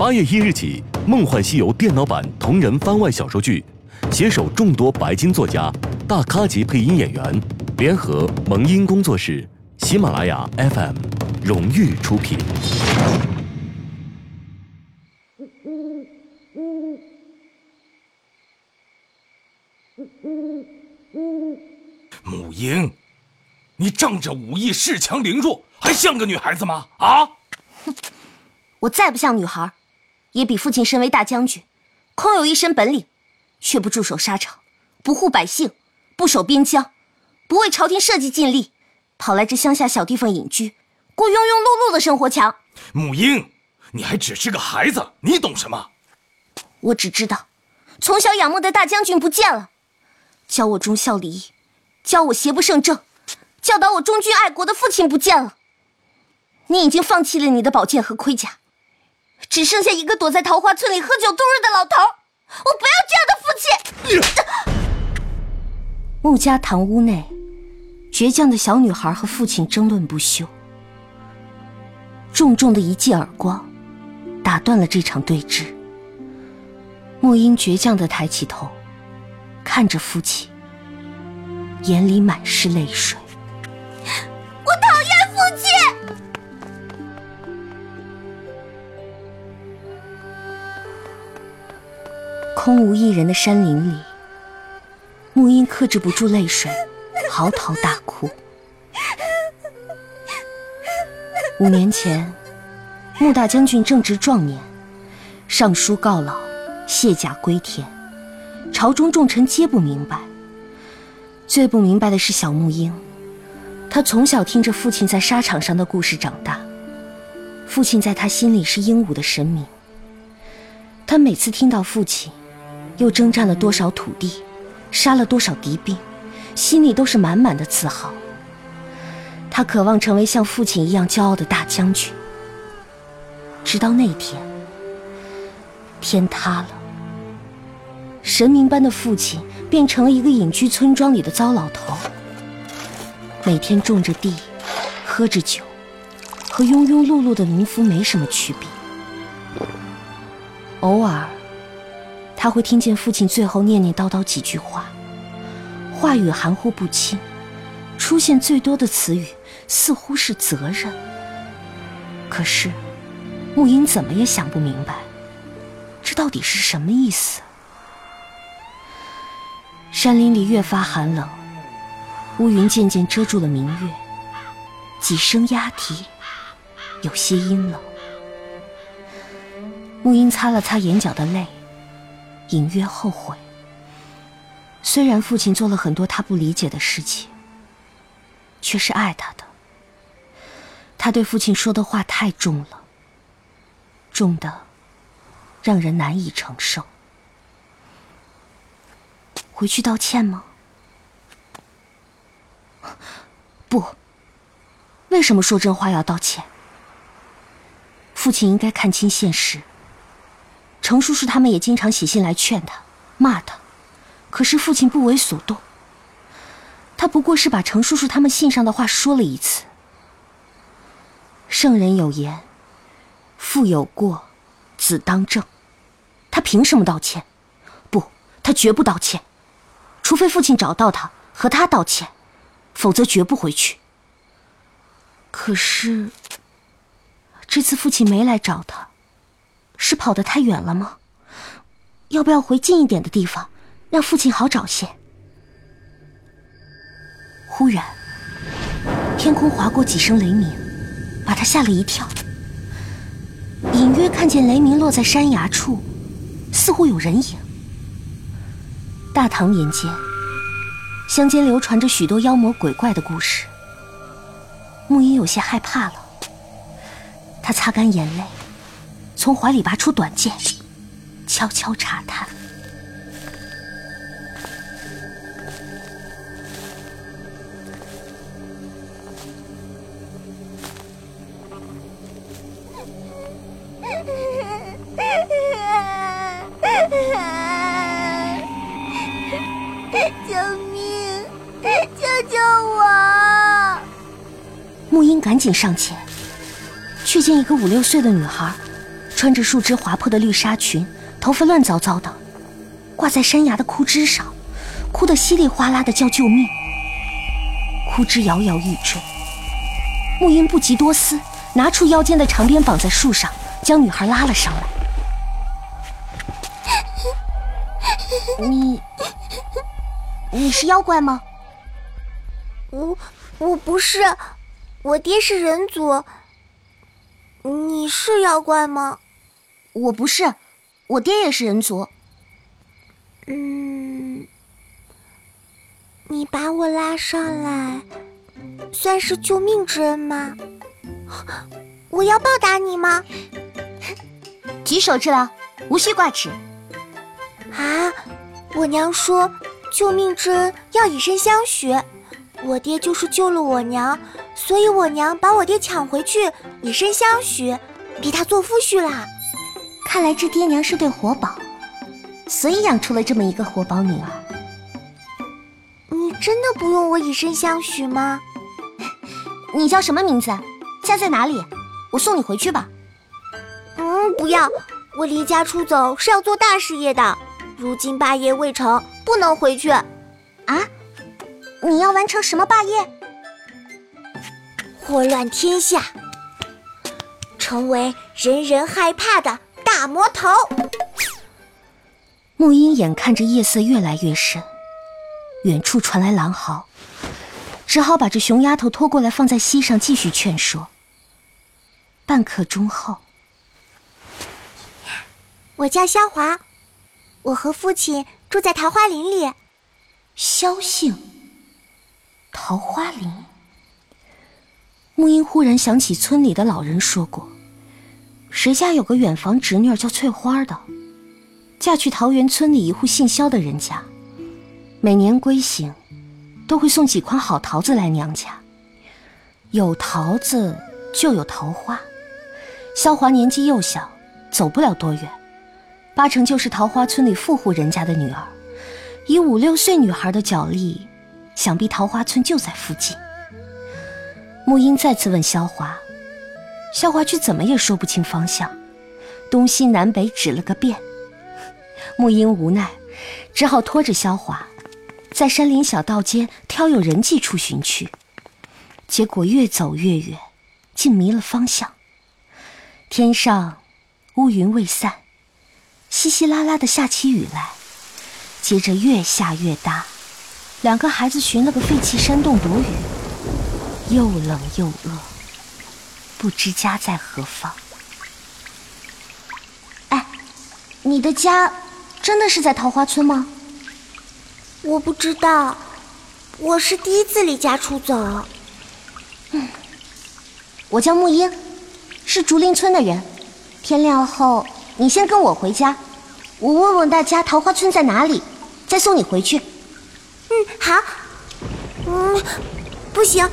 八月一日起，《梦幻西游》电脑版同人番外小说剧，携手众多白金作家、大咖级配音演员，联合萌音工作室、喜马拉雅 FM 荣誉出品。母婴，你仗着武艺恃强凌弱，还像个女孩子吗？啊！哼，我再不像女孩，也比父亲身为大将军，空有一身本领，却不驻守沙场，不护百姓，不守边疆，不为朝廷社稷尽力，跑来这乡下小地方隐居，过庸庸碌碌的生活强。母婴，你还只是个孩子，你懂什么？我只知道，从小仰慕的大将军不见了，教我忠孝礼义。教我邪不胜正，教导我忠君爱国的父亲不见了。你已经放弃了你的宝剑和盔甲，只剩下一个躲在桃花村里喝酒度日的老头。我不要这样的父亲！穆家堂屋内，倔强的小女孩和父亲争论不休。重重的一记耳光，打断了这场对峙。穆英倔强的抬起头，看着父亲。眼里满是泪水。空无一人的山林里，木英克制不住泪水，嚎啕大哭。五年前，穆大将军正值壮年，上书告老，卸甲归田，朝中重臣皆不明白。最不明白的是小木英，他从小听着父亲在沙场上的故事长大，父亲在他心里是英武的神明。他每次听到父亲又征战了多少土地，杀了多少敌兵，心里都是满满的自豪。他渴望成为像父亲一样骄傲的大将军。直到那天，天塌了，神明般的父亲。变成了一个隐居村庄里的糟老头，每天种着地，喝着酒，和庸庸碌碌的农夫没什么区别。偶尔，他会听见父亲最后念念叨叨几句话，话语含糊不清，出现最多的词语似乎是责任。可是，沐英怎么也想不明白，这到底是什么意思。山林里越发寒冷，乌云渐渐遮住了明月，几声鸦啼，有些阴冷。沐英擦了擦眼角的泪，隐约后悔。虽然父亲做了很多他不理解的事情，却是爱他的。他对父亲说的话太重了，重的让人难以承受。回去道歉吗？不。为什么说真话要道歉？父亲应该看清现实。程叔叔他们也经常写信来劝他、骂他，可是父亲不为所动。他不过是把程叔叔他们信上的话说了一次。圣人有言：“父有过，子当正。”他凭什么道歉？不，他绝不道歉。除非父亲找到他和他道歉，否则绝不回去。可是这次父亲没来找他，是跑得太远了吗？要不要回近一点的地方，让父亲好找些？忽然，天空划过几声雷鸣，把他吓了一跳。隐约看见雷鸣落在山崖处，似乎有人影。大唐年间，乡间流传着许多妖魔鬼怪的故事。木英有些害怕了，他擦干眼泪，从怀里拔出短剑，悄悄查探。赶紧上前，却见一个五六岁的女孩，穿着树枝划破的绿纱裙，头发乱糟糟的，挂在山崖的枯枝上，哭得稀里哗啦的叫救命。枯枝摇摇欲坠，木英不及多思，拿出腰间的长鞭绑在树上，将女孩拉了上来。你，你是妖怪吗？我我不是，我爹是人族。你是妖怪吗？我不是，我爹也是人族。嗯，你把我拉上来，算是救命之恩吗？我要报答你吗？举手之劳，无需挂齿。啊，我娘说救命之恩要以身相许。我爹就是救了我娘，所以我娘把我爹抢回去，以身相许，逼他做夫婿啦。看来这爹娘是对活宝，所以养出了这么一个活宝女儿。你真的不用我以身相许吗？你叫什么名字？家在哪里？我送你回去吧。嗯，不要，我离家出走是要做大事业的，如今霸业未成，不能回去。啊？你要完成什么霸业？祸乱天下，成为人人害怕的大魔头。木英眼看着夜色越来越深，远处传来狼嚎，只好把这熊丫头拖过来放在膝上，继续劝说。半刻钟后，我叫萧华，我和父亲住在桃花林里。萧姓。桃花林。木英忽然想起村里的老人说过，谁家有个远房侄女叫翠花的，嫁去桃园村里一户姓萧的人家，每年归省，都会送几筐好桃子来娘家。有桃子就有桃花。萧华年纪幼小，走不了多远，八成就是桃花村里富户人家的女儿。以五六岁女孩的脚力。想必桃花村就在附近。木英再次问萧华，萧华却怎么也说不清方向，东西南北指了个遍。沐英无奈，只好拖着萧华，在山林小道间挑有人迹处寻去。结果越走越远，竟迷了方向。天上乌云未散，稀稀拉拉的下起雨来，接着越下越大。两个孩子寻了个废弃山洞躲雨，又冷又饿，不知家在何方。哎，你的家真的是在桃花村吗？我不知道，我是第一次离家出走。嗯，我叫木英，是竹林村的人。天亮后，你先跟我回家，我问问大家桃花村在哪里，再送你回去。嗯，好。嗯，不行，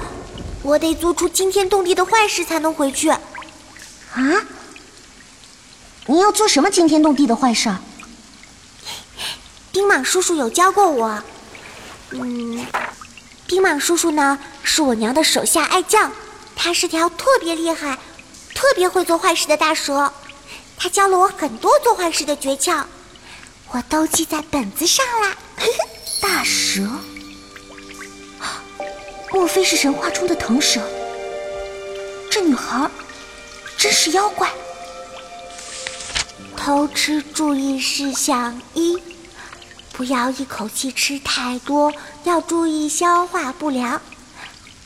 我得做出惊天动地的坏事才能回去。啊？你要做什么惊天动地的坏事？冰蟒叔叔有教过我。嗯，冰蟒叔叔呢，是我娘的手下爱将，他是条特别厉害、特别会做坏事的大蛇。他教了我很多做坏事的诀窍，我都记在本子上啦。大蛇，莫非是神话中的腾蛇？这女孩真是妖怪。偷吃注意事项一：不要一口气吃太多，要注意消化不良。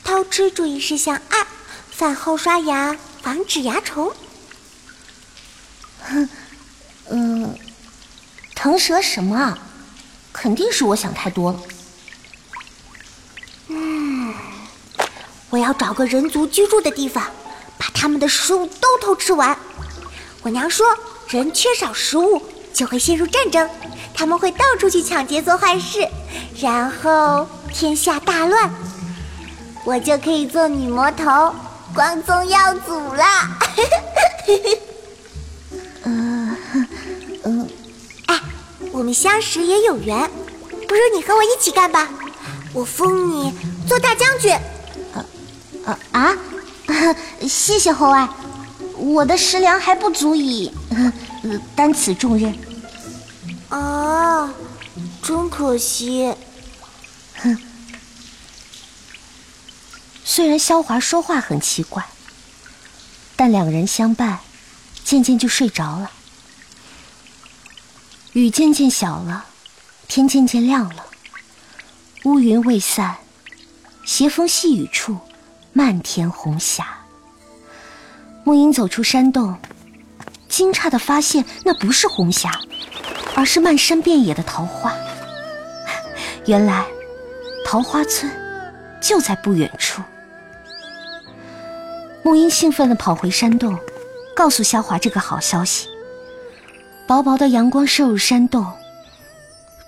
偷吃注意事项二：饭后刷牙，防止牙虫。哼，嗯，腾蛇什么啊？肯定是我想太多了。我要找个人族居住的地方，把他们的食物都偷吃完。我娘说，人缺少食物就会陷入战争，他们会到处去抢劫做坏事，然后天下大乱，我就可以做女魔头，光宗耀祖了。嗯 哼。哎我们相识也有缘，不如你和我一起干吧。我封你做大将军。啊啊啊！谢谢侯爱，我的食粮还不足以呃担此重任。啊，真可惜。哼。虽然萧华说话很奇怪，但两人相伴，渐渐就睡着了。雨渐渐小了，天渐渐亮了，乌云未散，斜风细雨处，漫天红霞。沐英走出山洞，惊诧的发现那不是红霞，而是漫山遍野的桃花。原来，桃花村就在不远处。沐英兴奋地跑回山洞，告诉萧华这个好消息。薄薄的阳光射入山洞，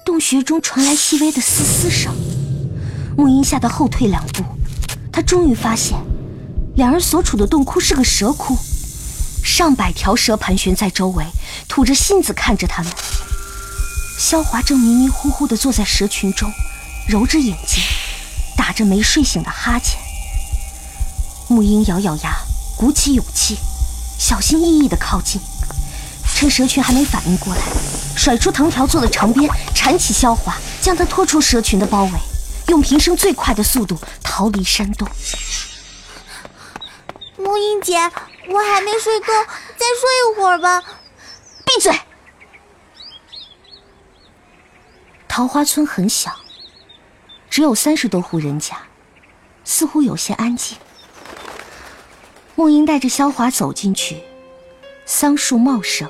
洞穴中传来细微的嘶嘶声。沐英吓得后退两步，他终于发现，两人所处的洞窟是个蛇窟，上百条蛇盘旋在周围，吐着信子看着他们。萧华正迷迷糊糊地坐在蛇群中，揉着眼睛，打着没睡醒的哈欠。沐英咬咬牙，鼓起勇气，小心翼翼地靠近，趁蛇群还没反应过来，甩出藤条做的长鞭，缠起萧华，将他拖出蛇群的包围，用平生最快的速度逃离山洞。木英姐，我还没睡够，再睡一会儿吧。闭嘴！桃花村很小，只有三十多户人家，似乎有些安静。木英带着萧华走进去，桑树茂盛，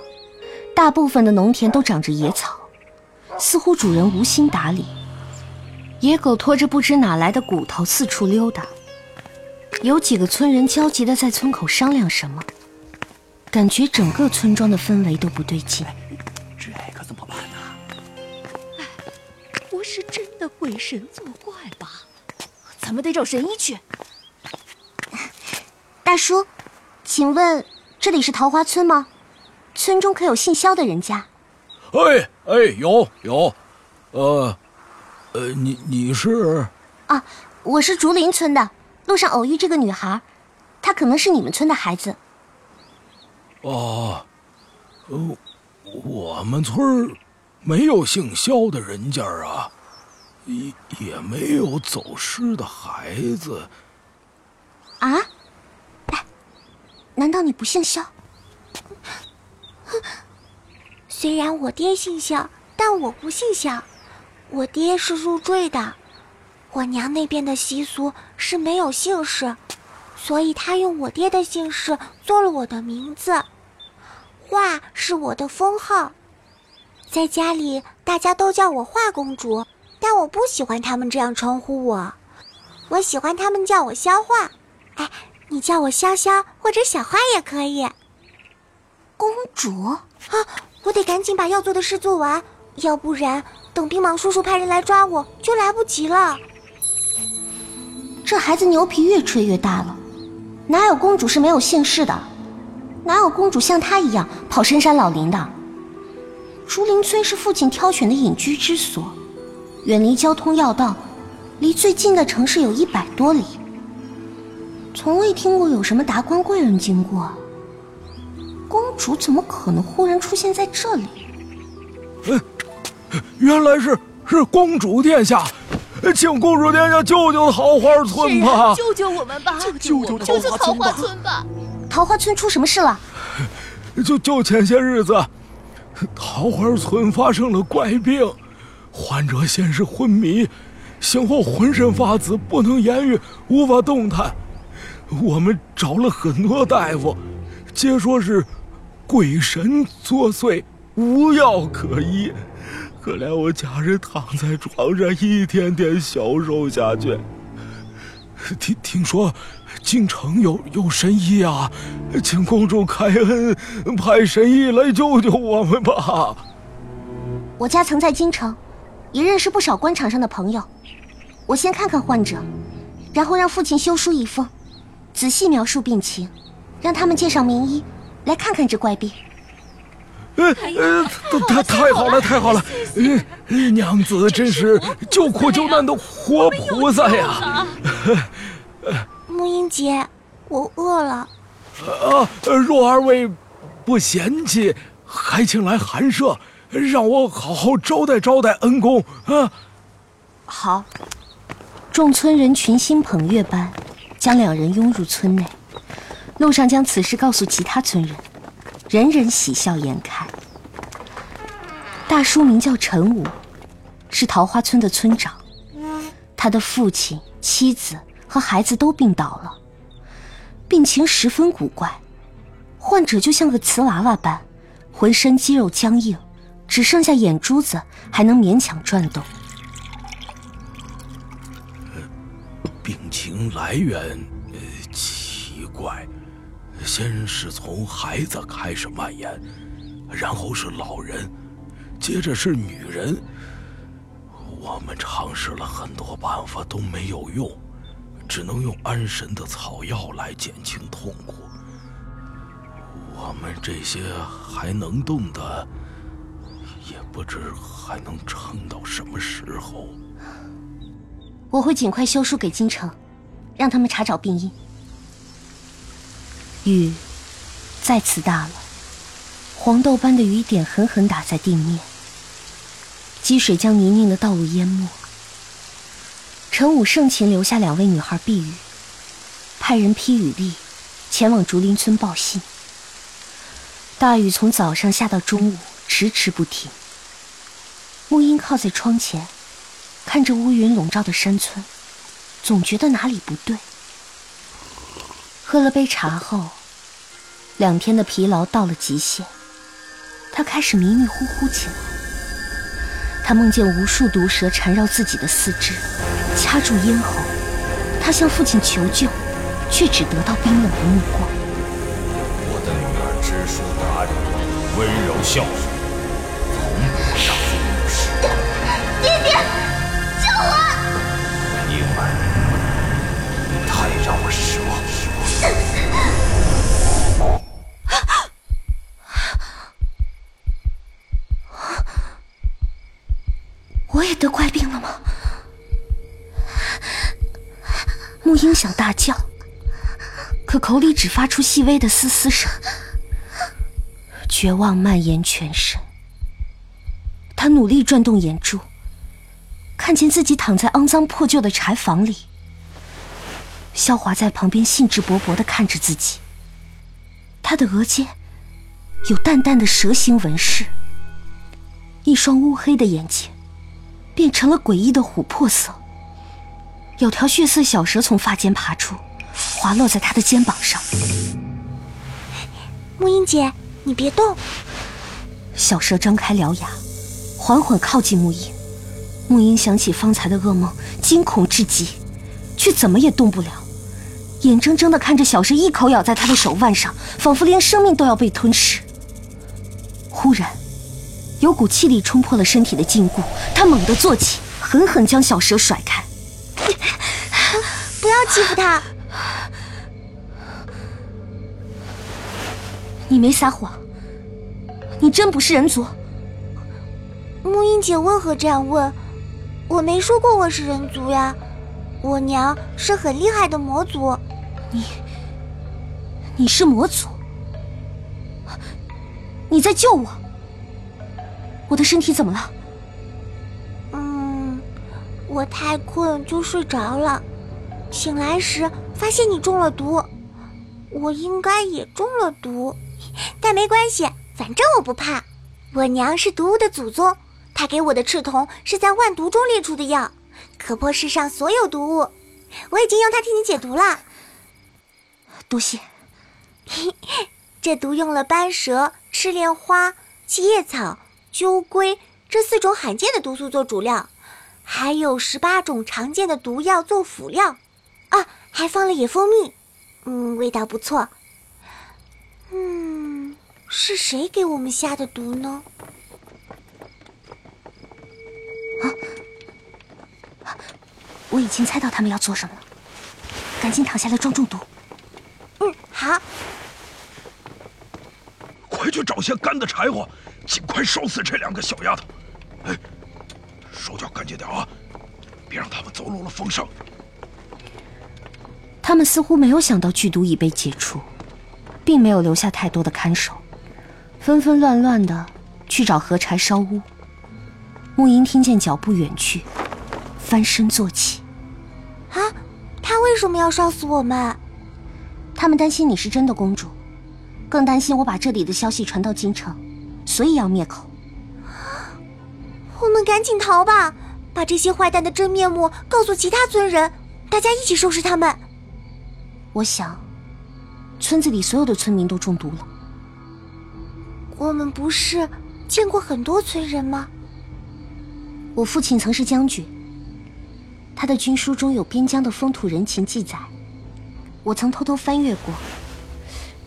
大部分的农田都长着野草，似乎主人无心打理。野狗拖着不知哪来的骨头四处溜达，有几个村人焦急的在村口商量什么，感觉整个村庄的氛围都不对劲。这可怎么办呢？哎，不是真的鬼神作怪吧？咱们得找神医去。大叔，请问这里是桃花村吗？村中可有姓肖的人家？哎哎，有有，呃，呃，你你是？啊，我是竹林村的，路上偶遇这个女孩，她可能是你们村的孩子。哦，呃，我们村没有姓肖的人家啊，也也没有走失的孩子。啊？哎难道你不姓肖？虽然我爹姓肖，但我不姓萧。我爹是入赘的，我娘那边的习俗是没有姓氏，所以他用我爹的姓氏做了我的名字。画是我的封号，在家里大家都叫我画公主，但我不喜欢他们这样称呼我，我喜欢他们叫我肖画。哎。你叫我潇潇或者小花也可以。公主啊，我得赶紧把要做的事做完，要不然等冰芒叔叔派人来抓我就来不及了。这孩子牛皮越吹越大了，哪有公主是没有姓氏的？哪有公主像她一样跑深山老林的？竹林村是父亲挑选的隐居之所，远离交通要道，离最近的城市有一百多里。从未听过有什么达官贵人经过，公主怎么可能忽然出现在这里？嗯，原来是是公主殿下，请公主殿下救救桃花村吧！救救我们吧！救救救救桃花村吧！桃花村出什么事了？就就前些日子，桃花村发生了怪病，患者先是昏迷，醒后浑身发紫，不能言语，无法动弹。我们找了很多大夫，皆说是鬼神作祟，无药可医。可怜我家人躺在床上，一天天消瘦下去。听听说京城有有神医啊，请公主开恩，派神医来救救我们吧。我家曾在京城，也认识不少官场上的朋友。我先看看患者，然后让父亲修书一封。仔细描述病情，让他们介绍名医来看看这怪病。呃呃，太太好了，太好了！呃娘子真是救苦救难的活菩萨呀！木英姐，我饿了，啊，若二位不嫌弃，还请来寒舍，让我好好招待招待恩公啊。好。众村人群星捧月般将两人拥入村内，路上将此事告诉其他村人，人人喜笑颜开。大叔名叫陈武，是桃花村的村长，他的父亲、妻子和孩子都病倒了，病情十分古怪，患者就像个瓷娃娃般，浑身肌肉僵硬，只剩下眼珠子还能勉强转动。病情来源，呃，奇怪，先是从孩子开始蔓延，然后是老人，接着是女人。我们尝试了很多办法都没有用，只能用安神的草药来减轻痛苦。我们这些还能动的，也不知还能撑到什么时候。我会尽快修书给京城，让他们查找病因。雨再次大了，黄豆般的雨点狠狠打在地面，积水将泥泞的道路淹没。陈武盛情留下两位女孩避雨，派人披雨笠，前往竹林村报信。大雨从早上下到中午，迟迟不停。沐英靠在窗前。看着乌云笼罩的山村，总觉得哪里不对。喝了杯茶后，两天的疲劳到了极限，他开始迷迷糊糊起来。他梦见无数毒蛇缠绕自己的四肢，掐住咽喉。他向父亲求救，却只得到冰冷的目光。我的女儿知书达理，温柔孝顺，从不上想大叫，可口里只发出细微的嘶嘶声。绝望蔓延全身，他努力转动眼珠。看见自己躺在肮脏破旧的柴房里，萧华在旁边兴致勃勃的看着自己。他的额间有淡淡的蛇形纹饰，一双乌黑的眼睛变成了诡异的琥珀色。有条血色小蛇从发间爬出，滑落在他的肩膀上。木英姐，你别动。小蛇张开獠牙，缓缓靠近木英。木英想起方才的噩梦，惊恐至极，却怎么也动不了，眼睁睁地看着小蛇一口咬在他的手腕上，仿佛连生命都要被吞噬。忽然，有股气力冲破了身体的禁锢，他猛地坐起，狠狠将小蛇甩开。不要欺负他！你没撒谎，你真不是人族。木英姐为何这样问？我没说过我是人族呀，我娘是很厉害的魔族。你，你是魔族？你在救我？我的身体怎么了？嗯，我太困就睡着了，醒来时发现你中了毒，我应该也中了毒，但没关系，反正我不怕。我娘是毒物的祖宗。她给我的赤瞳是在万毒中炼出的药，可破世上所有毒物。我已经用它替你解毒了，多谢。这毒用了斑蛇、赤莲花、七叶草、鸠龟这四种罕见的毒素做主料，还有十八种常见的毒药做辅料，啊，还放了野蜂蜜，嗯，味道不错。嗯，是谁给我们下的毒呢？啊我已经猜到他们要做什么了，赶紧躺下来装中毒。嗯，好。快去找些干的柴火，尽快烧死这两个小丫头。哎，手脚干净点啊，别让他们走漏了风声。他们似乎没有想到剧毒已被解除，并没有留下太多的看守，纷纷乱乱的去找河柴烧屋。木英听见脚步远去，翻身坐起。啊，他为什么要烧死我们？他们担心你是真的公主，更担心我把这里的消息传到京城，所以要灭口。我们赶紧逃吧，把这些坏蛋的真面目告诉其他村人，大家一起收拾他们。我想，村子里所有的村民都中毒了。我们不是见过很多村人吗？我父亲曾是将军，他的军书中有边疆的风土人情记载，我曾偷偷翻阅过。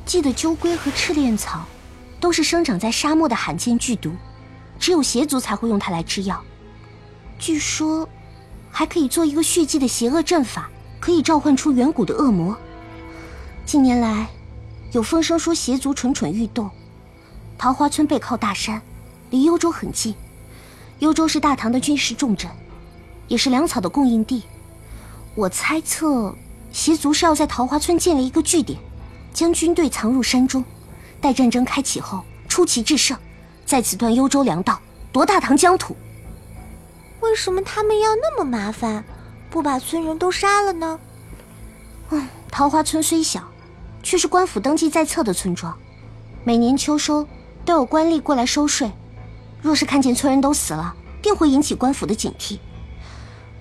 记得鸠龟和赤练草，都是生长在沙漠的罕见剧毒，只有邪族才会用它来制药。据说，还可以做一个血祭的邪恶阵法，可以召唤出远古的恶魔。近年来，有风声说邪族蠢蠢欲动。桃花村背靠大山，离幽州很近。幽州是大唐的军事重镇，也是粮草的供应地。我猜测，邪族是要在桃花村建立一个据点，将军队藏入山中，待战争开启后出奇制胜，在此断幽州粮道，夺大唐疆土。为什么他们要那么麻烦，不把村人都杀了呢？嗯，桃花村虽小。却是官府登记在册的村庄，每年秋收都有官吏过来收税。若是看见村人都死了，定会引起官府的警惕。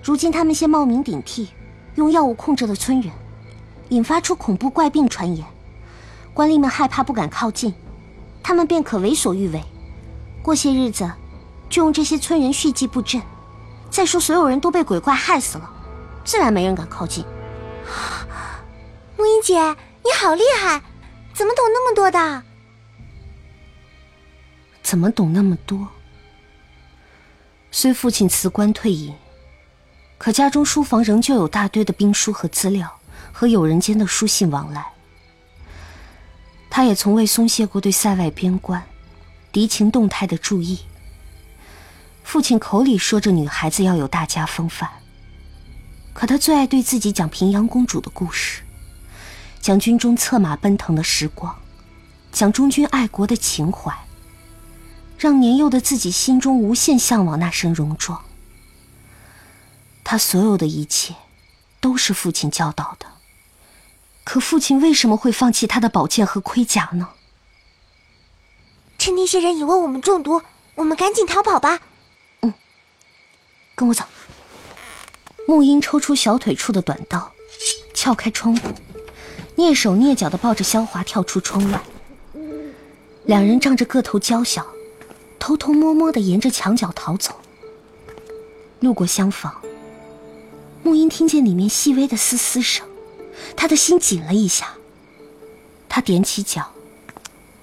如今他们先冒名顶替，用药物控制了村人，引发出恐怖怪病传言。官吏们害怕不敢靠近，他们便可为所欲为。过些日子，就用这些村人血迹布阵。再说所有人都被鬼怪害死了，自然没人敢靠近。木英姐。你好厉害，怎么懂那么多的？怎么懂那么多？虽父亲辞官退隐，可家中书房仍旧有大堆的兵书和资料，和友人间的书信往来。他也从未松懈过对塞外边关、敌情动态的注意。父亲口里说着女孩子要有大家风范，可他最爱对自己讲平阳公主的故事。讲军中策马奔腾的时光，讲忠君爱国的情怀，让年幼的自己心中无限向往那身戎装。他所有的一切，都是父亲教导的。可父亲为什么会放弃他的宝剑和盔甲呢？趁那些人以为我们中毒，我们赶紧逃跑吧。嗯，跟我走。沐英抽出小腿处的短刀，撬开窗户。蹑手蹑脚的抱着萧华跳出窗外，两人仗着个头娇小，偷偷摸摸的沿着墙角逃走。路过厢房，沐英听见里面细微的嘶嘶声，他的心紧了一下。他踮起脚，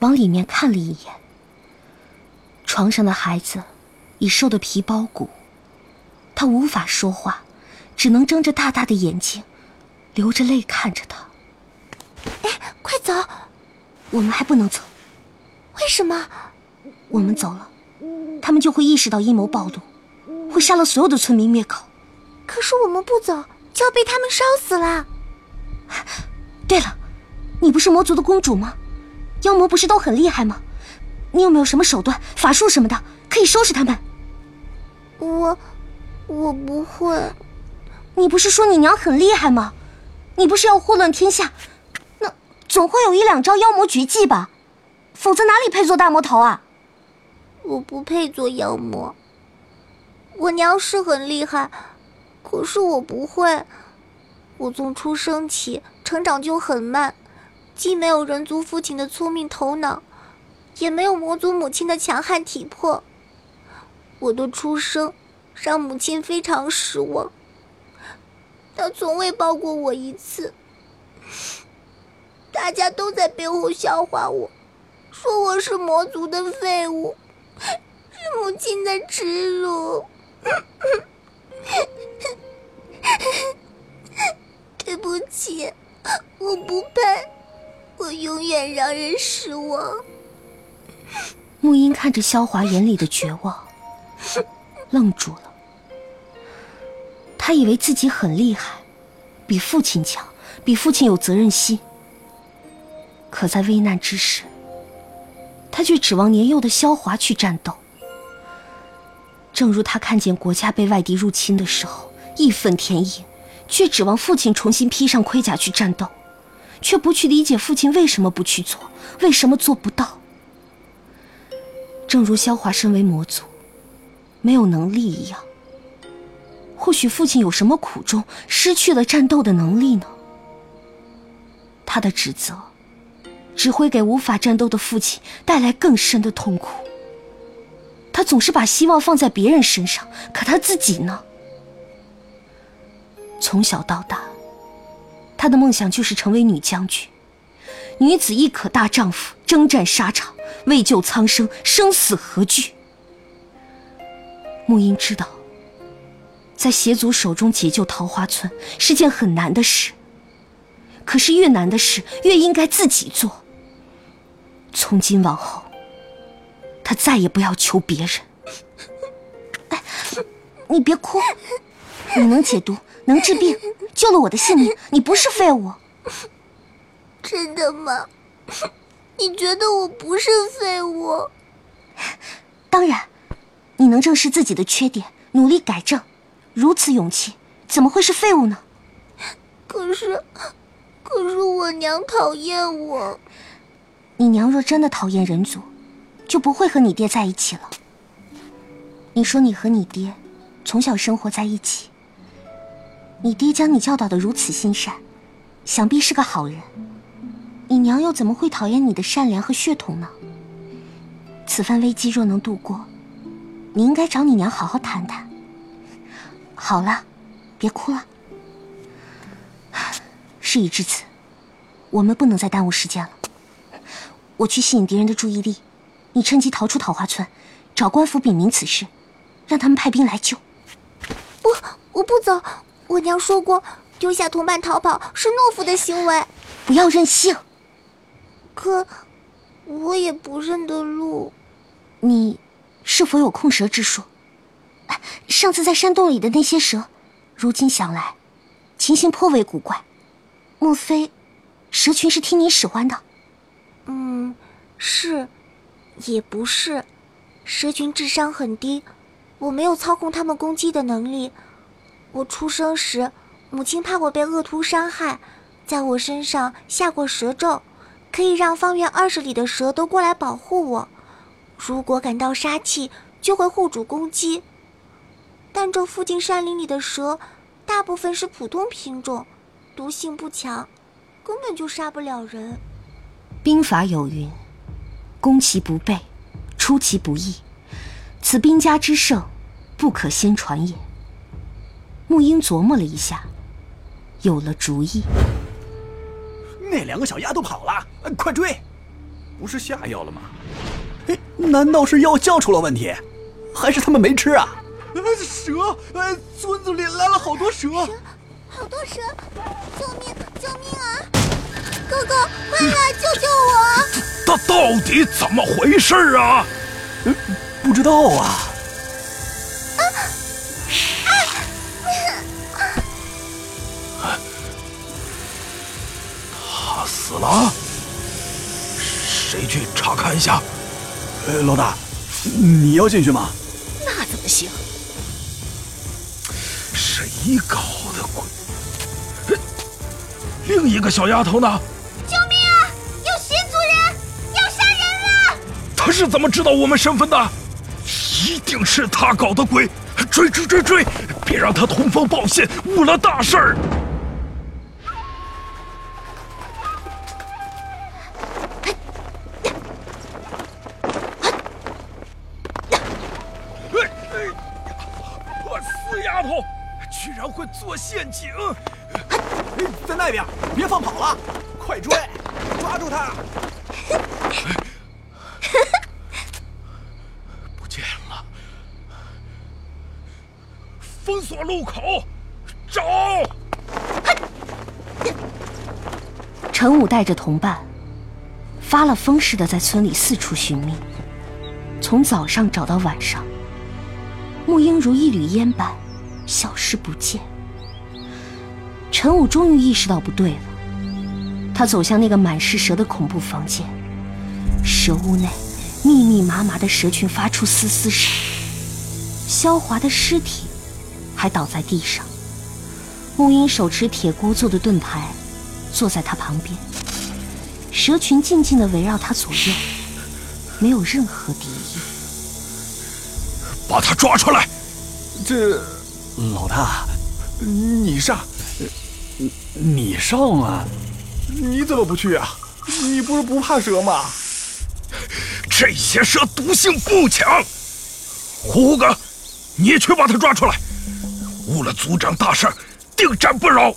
往里面看了一眼。床上的孩子已瘦得皮包骨，他无法说话，只能睁着大大的眼睛，流着泪看着他。哎，快走！我们还不能走。为什么？我们走了，他们就会意识到阴谋暴露，会杀了所有的村民灭口。可是我们不走，就要被他们烧死了。对了，你不是魔族的公主吗？妖魔不是都很厉害吗？你有没有什么手段、法术什么的，可以收拾他们？我，我不会。你不是说你娘很厉害吗？你不是要祸乱天下？那总会有一两招妖魔绝技吧，否则哪里配做大魔头啊？我不配做妖魔。我娘是很厉害，可是我不会。我从出生起成长就很慢，既没有人族父亲的聪明头脑，也没有魔族母亲的强悍体魄。我的出生让母亲非常失望，她从未抱过我一次。大家都在背后笑话我，说我是魔族的废物，是母亲的耻辱。对不起，我不配，我永远让人失望。沐英看着萧华眼里的绝望，愣住了。他以为自己很厉害，比父亲强，比父亲有责任心。可在危难之时，他却指望年幼的萧华去战斗。正如他看见国家被外敌入侵的时候，义愤填膺，却指望父亲重新披上盔甲去战斗，却不去理解父亲为什么不去做，为什么做不到。正如萧华身为魔族，没有能力一样。或许父亲有什么苦衷，失去了战斗的能力呢？他的指责，只会给无法战斗的父亲带来更深的痛苦。他总是把希望放在别人身上，可他自己呢？从小到大，他的梦想就是成为女将军。女子亦可大丈夫，征战沙场，为救苍生，生死何惧？沐英知道。在邪族手中解救桃花村是件很难的事。可是越难的事越应该自己做。从今往后，他再也不要求别人。哎，你别哭，你能解毒，能治病，救了我的性命，你不是废物。真的吗？你觉得我不是废物？当然，你能正视自己的缺点，努力改正。如此勇气，怎么会是废物呢？可是，可是我娘讨厌我。你娘若真的讨厌人族，就不会和你爹在一起了。你说你和你爹从小生活在一起，你爹将你教导的如此心善，想必是个好人。你娘又怎么会讨厌你的善良和血统呢？此番危机若能度过，你应该找你娘好好谈谈。好了，别哭了。事已至此，我们不能再耽误时间了。我去吸引敌人的注意力，你趁机逃出桃花村，找官府禀明此事，让他们派兵来救。不，我不走。我娘说过，丢下同伴逃跑是懦夫的行为。不要任性。可，我也不认得路。你是否有控蛇之术？上次在山洞里的那些蛇，如今想来，情形颇为古怪。莫非，蛇群是听你使唤的？嗯，是，也不是。蛇群智商很低，我没有操控它们攻击的能力。我出生时，母亲怕我被恶徒伤害，在我身上下过蛇咒，可以让方圆二十里的蛇都过来保护我。如果感到杀气，就会护主攻击。但这附近山林里的蛇，大部分是普通品种，毒性不强，根本就杀不了人。兵法有云：“攻其不备，出其不意。”此兵家之胜，不可先传也。沐英琢磨了一下，有了主意。那两个小丫头跑了，快追！不是下药了吗？哎，难道是药效出了问题，还是他们没吃啊？蛇！哎，村子里来了好多蛇，好多蛇！救命！救命啊！哥哥，快来救救我！他到底怎么回事啊？不知道啊。他死了？看一下？呃，老大，你要进去吗？那怎么行？谁搞的鬼？另一个小丫头呢？救命啊！有邪族人要杀人了！他是怎么知道我们身份的？一定是他搞的鬼！追追追追！别让他通风报信，误了大事儿！陷阱！在那边，别放跑了，快追，抓住他！不见了，封锁路口，找！陈武带着同伴，发了疯似的在村里四处寻觅，从早上找到晚上，木英如一缕烟般。消失不见。陈武终于意识到不对了，他走向那个满是蛇的恐怖房间，蛇屋内密密麻麻的蛇群发出嘶嘶声，萧华的尸体还倒在地上。沐英手持铁锅做的盾牌，坐在他旁边。蛇群静静的围绕他左右，没有任何敌意。把他抓出来！这，老大，你上，你上啊！你怎么不去啊？你不是不怕蛇吗？这些蛇毒性不强。胡哥，你去把他抓出来，误了族长大事，定斩不饶。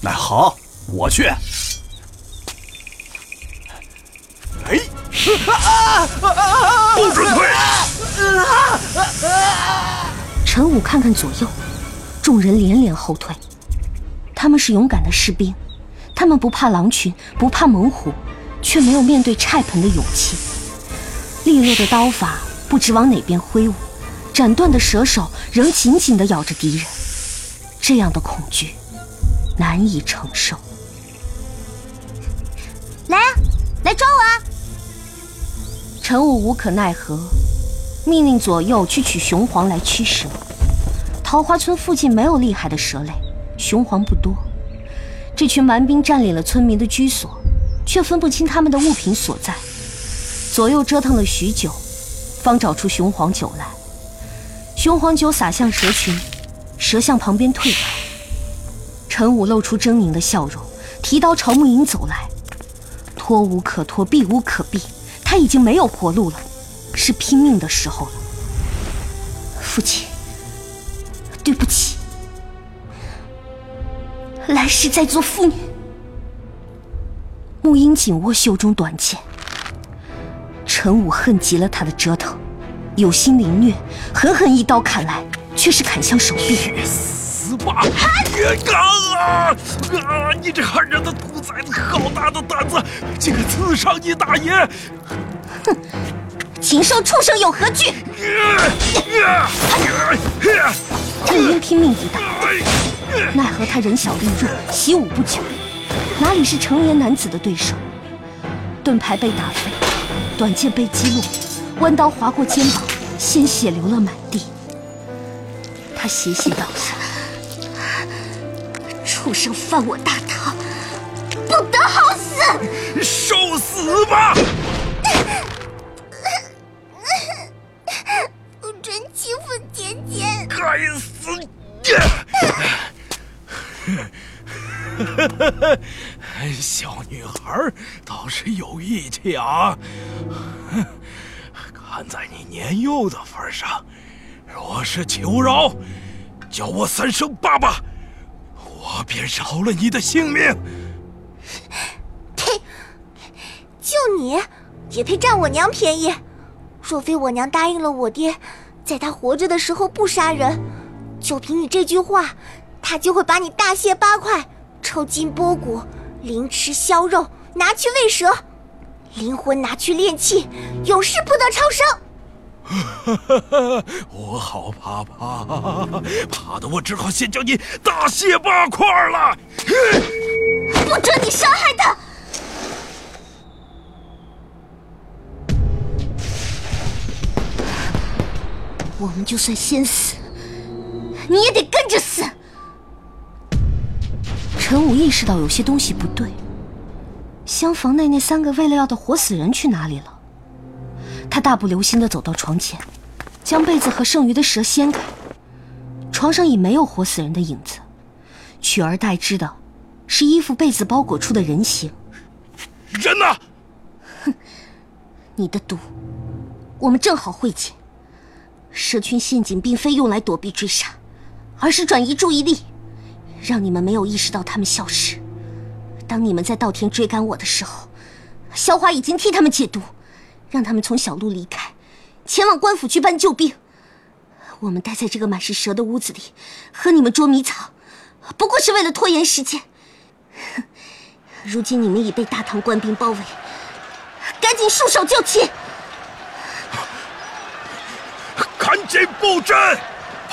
那好，我去。哎，不准退！陈武看看左右，众人连连后退。他们是勇敢的士兵，他们不怕狼群，不怕猛虎，却没有面对菜盆的勇气。利落的刀法不知往哪边挥舞，斩断的蛇手仍紧紧地咬着敌人。这样的恐惧，难以承受。来啊，来抓我啊！陈武无可奈何，命令左右去取雄黄来驱蛇。桃花村附近没有厉害的蛇类，雄黄不多。这群蛮兵占领了村民的居所，却分不清他们的物品所在。左右折腾了许久，方找出雄黄酒来。雄黄酒洒向蛇群，蛇向旁边退开。陈武露出狰狞的笑容，提刀朝木影走来。拖无可拖，避无可避。他已经没有活路了，是拼命的时候了。父亲，对不起，来世再做妇女。沐英紧握袖中短剑，陈武恨极了他的折腾，有心凌虐，狠狠一刀砍来，却是砍向手臂。去死吧！啊啊！你这汉人的兔崽子，好大的胆子，竟敢刺伤你大爷！哼，禽兽畜生有何惧？沐英拼命抵挡，奈何他人小力弱，习武不久，哪里是成年男子的对手？盾牌被打飞，短剑被击落，弯刀划过肩膀，鲜血流了满地。他斜斜倒下，畜生犯我大唐，不得好死！受死吧！不准欺负姐姐！该死！小女孩倒是有义气啊！看在你年幼的份上，若是求饶，叫我三声爸爸，我便饶了你的性命。呸！就你，也配占我娘便宜？若非我娘答应了我爹，在他活着的时候不杀人，就凭你这句话，他就会把你大卸八块，抽筋剥骨，凌迟削肉，拿去喂蛇，灵魂拿去炼气，永世不得超生。我好怕怕，怕的我只好先将你大卸八块了。不准你伤害他！我们就算先死，你也得跟着死。陈武意识到有些东西不对，厢房内那三个喂了药的活死人去哪里了？他大步流星地走到床前，将被子和剩余的蛇掀开。床上已没有活死人的影子，取而代之的是衣服被子包裹出的人形。人呢？哼，你的毒，我们正好会解。蛇群陷阱并非用来躲避追杀，而是转移注意力，让你们没有意识到他们消失。当你们在稻田追赶我的时候，萧华已经替他们解毒，让他们从小路离开，前往官府去搬救兵。我们待在这个满是蛇的屋子里，和你们捉迷藏，不过是为了拖延时间。如今你们已被大唐官兵包围，赶紧束手就擒！赶紧布阵，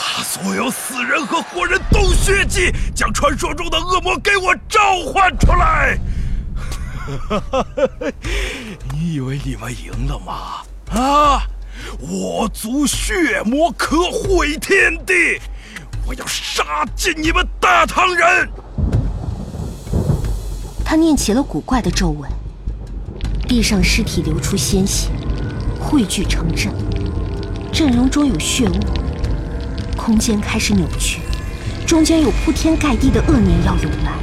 把所有死人和活人都血祭，将传说中的恶魔给我召唤出来！你以为你们赢了吗？啊！我族血魔可毁天地，我要杀尽你们大唐人！他念起了古怪的咒文，地上尸体流出鲜血，汇聚成阵，阵容中有血雾，空间开始扭曲，中间有铺天盖地的恶念要涌来。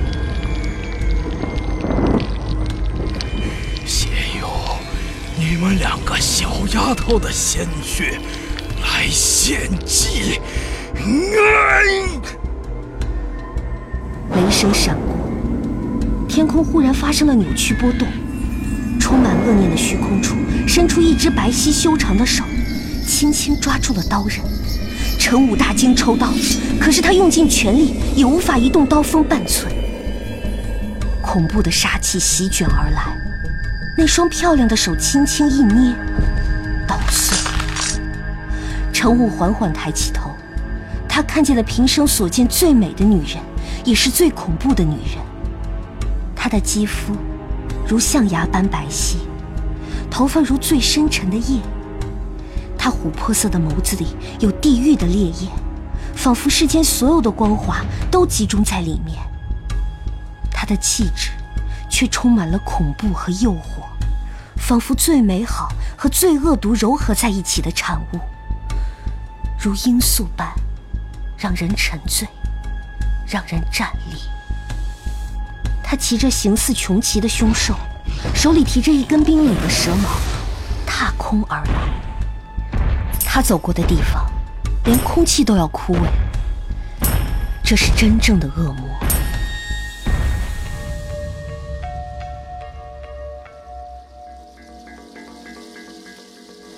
先用你们两个小丫头的鲜血来献祭！雷声闪过，天空忽然发生了扭曲波动，充满恶念的虚空处伸出一只白皙修长的手，轻轻抓住了刀刃。陈武大惊抽刀，可是他用尽全力也无法移动刀锋半寸。恐怖的杀气席卷而来，那双漂亮的手轻轻一捏，刀碎。陈武缓缓抬起头，他看见了平生所见最美的女人，也是最恐怖的女人。她的肌肤如象牙般白皙，头发如最深沉的夜。他琥珀色的眸子里有地狱的烈焰，仿佛世间所有的光华都集中在里面。他的气质却充满了恐怖和诱惑，仿佛最美好和最恶毒糅合在一起的产物，如罂粟般让人沉醉，让人站立。他骑着形似穷奇的凶兽，手里提着一根冰冷的蛇矛，踏空而来。他走过的地方，连空气都要枯萎。这是真正的恶魔。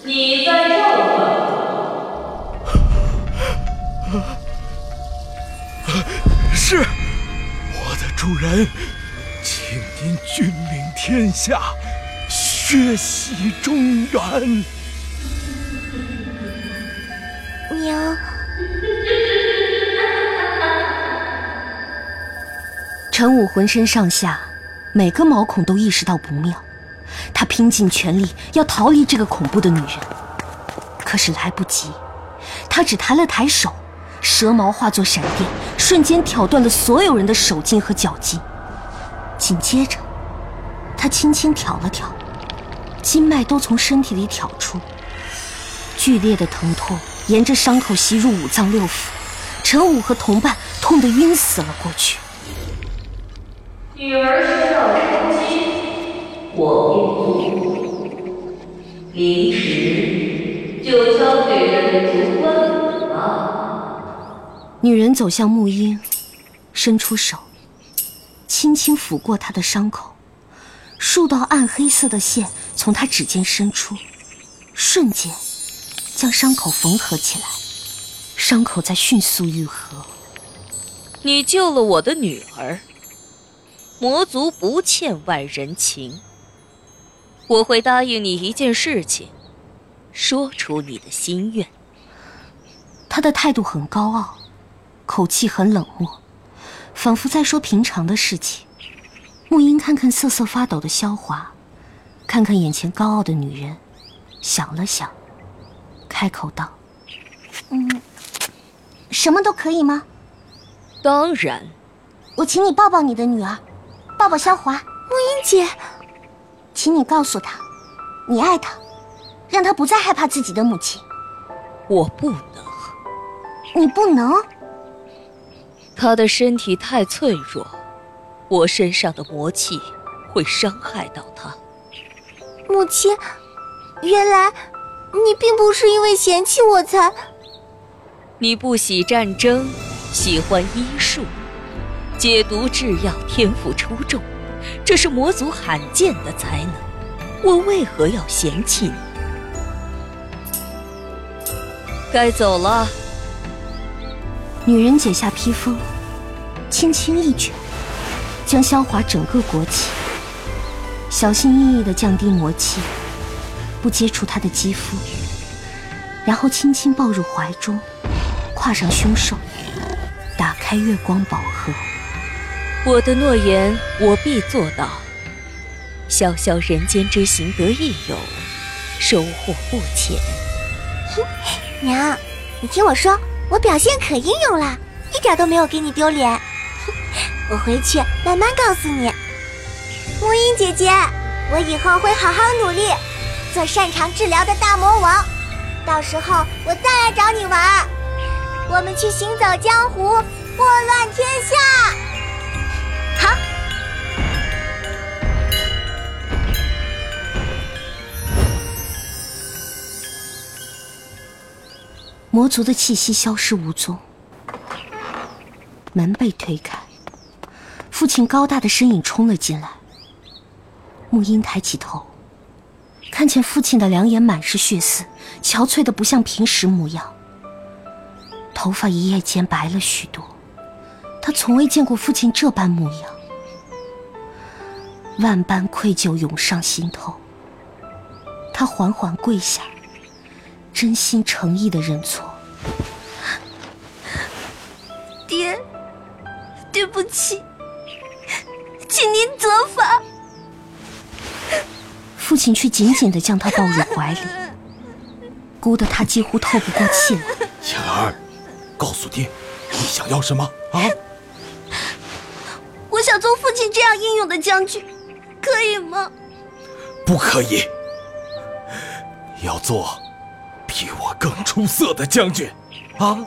你在这儿是，我的主人，请您君临天下，血洗中原。娘，陈武浑身上下每个毛孔都意识到不妙，他拼尽全力要逃离这个恐怖的女人，可是来不及，他只抬了抬手，蛇矛化作闪电，瞬间挑断了所有人的手筋和脚筋。紧接着，他轻轻挑了挑，筋脉都从身体里挑出，剧烈的疼痛沿着伤口吸入五脏六腑，陈武和同伴痛得晕死了过去。女儿需要成亲，我便做。临时就交给人族官府吧。女人走向木英，伸出手，轻轻抚过她的伤口，数道暗黑色的线从她指尖伸出，瞬间将伤口缝合起来，伤口在迅速愈合。你救了我的女儿，魔族不欠外人情。我会答应你一件事情，说出你的心愿。他的态度很高傲，口气很冷漠，仿佛在说平常的事情。沐英看看瑟瑟发抖的萧华，看看眼前高傲的女人，想了想，开口道嗯，什么都可以吗？当然，我请你抱抱你的女儿，抱抱萧华。木英姐，请你告诉她，你爱她，让她不再害怕自己的母亲。我不能。你不能？她的身体太脆弱，我身上的魔气会伤害到她。母亲，原来你并不是因为嫌弃我才……你不喜战争，喜欢医术，解毒制药天赋出众，这是魔族罕见的才能。我为何要嫌弃你？该走了。女人解下披风，轻轻一卷，将萧华整个裹起，小心翼翼地降低魔气，不接触他的肌肤，然后轻轻抱入怀中，跨上凶兽，打开月光宝盒。我的诺言，我必做到。小小人间之行得意有，收获不浅。娘，你听我说，我表现可英勇了，一点都没有给你丢脸。我回去慢慢告诉你。木音姐姐，我以后会好好努力，做擅长治疗的大魔王。到时候我再来找你玩，我们去行走江湖，祸乱天下。好。魔族的气息消失无踪，门被推开，父亲高大的身影冲了进来。沐音抬起头，看见父亲的两眼满是血丝，憔悴的不像平时模样，头发一夜间白了许多。他从未见过父亲这般模样，万般愧疚涌上心头。他缓缓跪下。真心诚意的认错，爹，对不起，请您责罚。父亲却紧紧地将他抱入怀里，哭得他几乎透不过气来。妍儿，告诉爹，你想要什么啊？我想做父亲这样英勇的将军，可以吗？不可以，要做。比我更出色的将军，啊！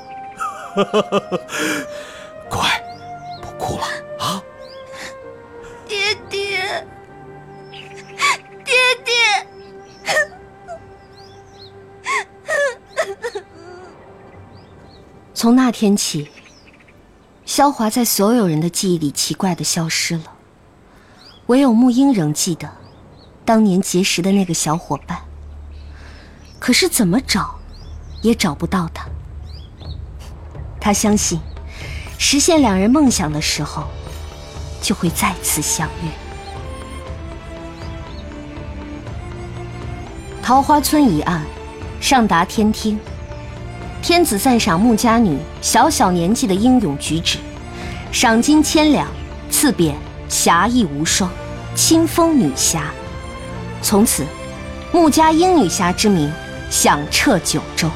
从那天起，萧华在所有人的记忆里奇怪的消失了，唯有沐英仍记得当年结识的那个小伙伴。可是怎么找，也找不到他。他相信，实现两人梦想的时候，就会再次相遇。桃花村一案，上达天听，天子赞赏穆家女小小年纪的英勇举止，赏金千两，赐匾“侠义无双，清风女侠”。从此，穆家英女侠之名。响彻九州。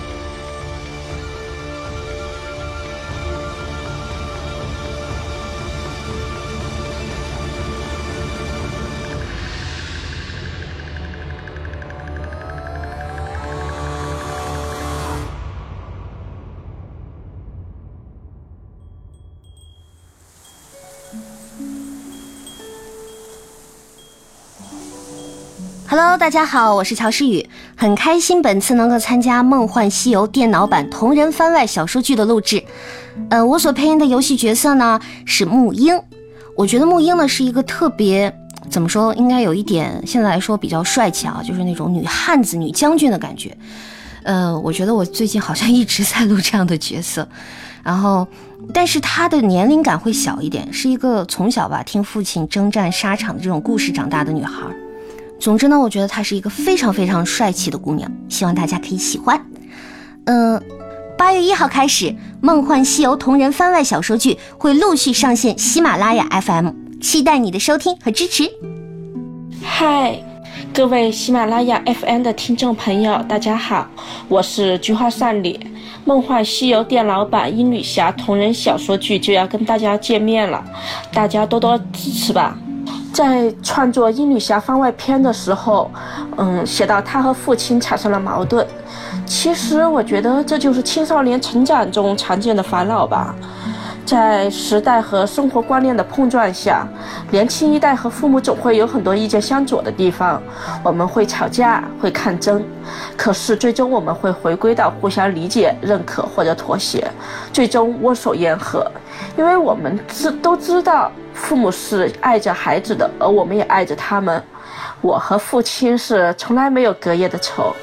Hello，大家好，我是乔诗雨，很开心本次能够参加《梦幻西游》电脑版同人番外小说剧的录制。呃，我所配音的游戏角色呢是木英，我觉得木英呢是一个特别怎么说，应该有一点现在来说比较帅气啊，就是那种女汉子、女将军的感觉。呃，我觉得我最近好像一直在录这样的角色，然后但是她的年龄感会小一点，是一个从小吧听父亲征战沙场的这种故事长大的女孩。总之呢，我觉得她是一个非常非常帅气的姑娘，希望大家可以喜欢。嗯，八月一号开始，《梦幻西游》同人番外小说剧会陆续上线喜马拉雅 FM，期待你的收听和支持。嗨，各位喜马拉雅 FM 的听众朋友，大家好，我是菊花善里，《梦幻西游》店老板英女侠同人小说剧就要跟大家见面了，大家多多支持吧。在创作英女侠番外篇的时候，嗯，写到她和父亲产生了矛盾。其实我觉得这就是青少年成长中常见的烦恼吧。在时代和生活观念的碰撞下，年轻一代和父母总会有很多意见相左的地方，我们会吵架，会抗争。可是最终我们会回归到互相理解、认可或者妥协，最终握手言和，因为我们知都知道。父母是爱着孩子的，而我们也爱着他们。我和父亲是从来没有隔夜的仇。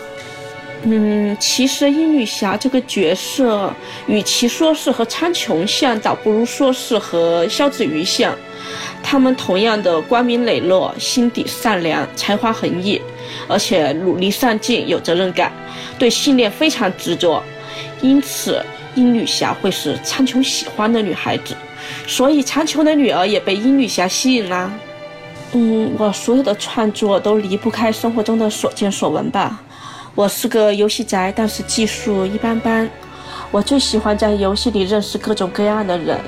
嗯，其实殷女侠这个角色，与其说是和苍穹像，倒不如说是和萧子瑜像。他们同样的光明磊落，心底善良，才华横溢，而且努力上进，有责任感，对信念非常执着。因此，殷女侠会是苍穹喜欢的女孩子。所以，苍穹的女儿也被殷女侠吸引啦。嗯，我所有的创作都离不开生活中的所见所闻吧。我是个游戏宅，但是技术一般般。我最喜欢在游戏里认识各种各样的人，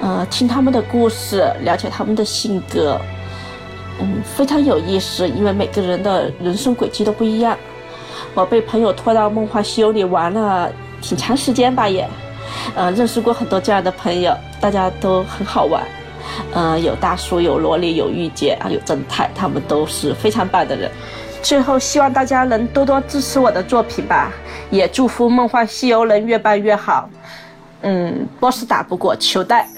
呃，听他们的故事，了解他们的性格，嗯，非常有意思。因为每个人的人生轨迹都不一样。我被朋友拖到《梦幻西游》里玩了挺长时间吧，也，呃，认识过很多这样的朋友，大家都很好玩。嗯，有大叔，有萝莉，有御姐，还有正太，他们都是非常棒的人。最后，希望大家能多多支持我的作品吧，也祝福《梦幻西游》能越办越好。嗯，，boss 打不过，求带。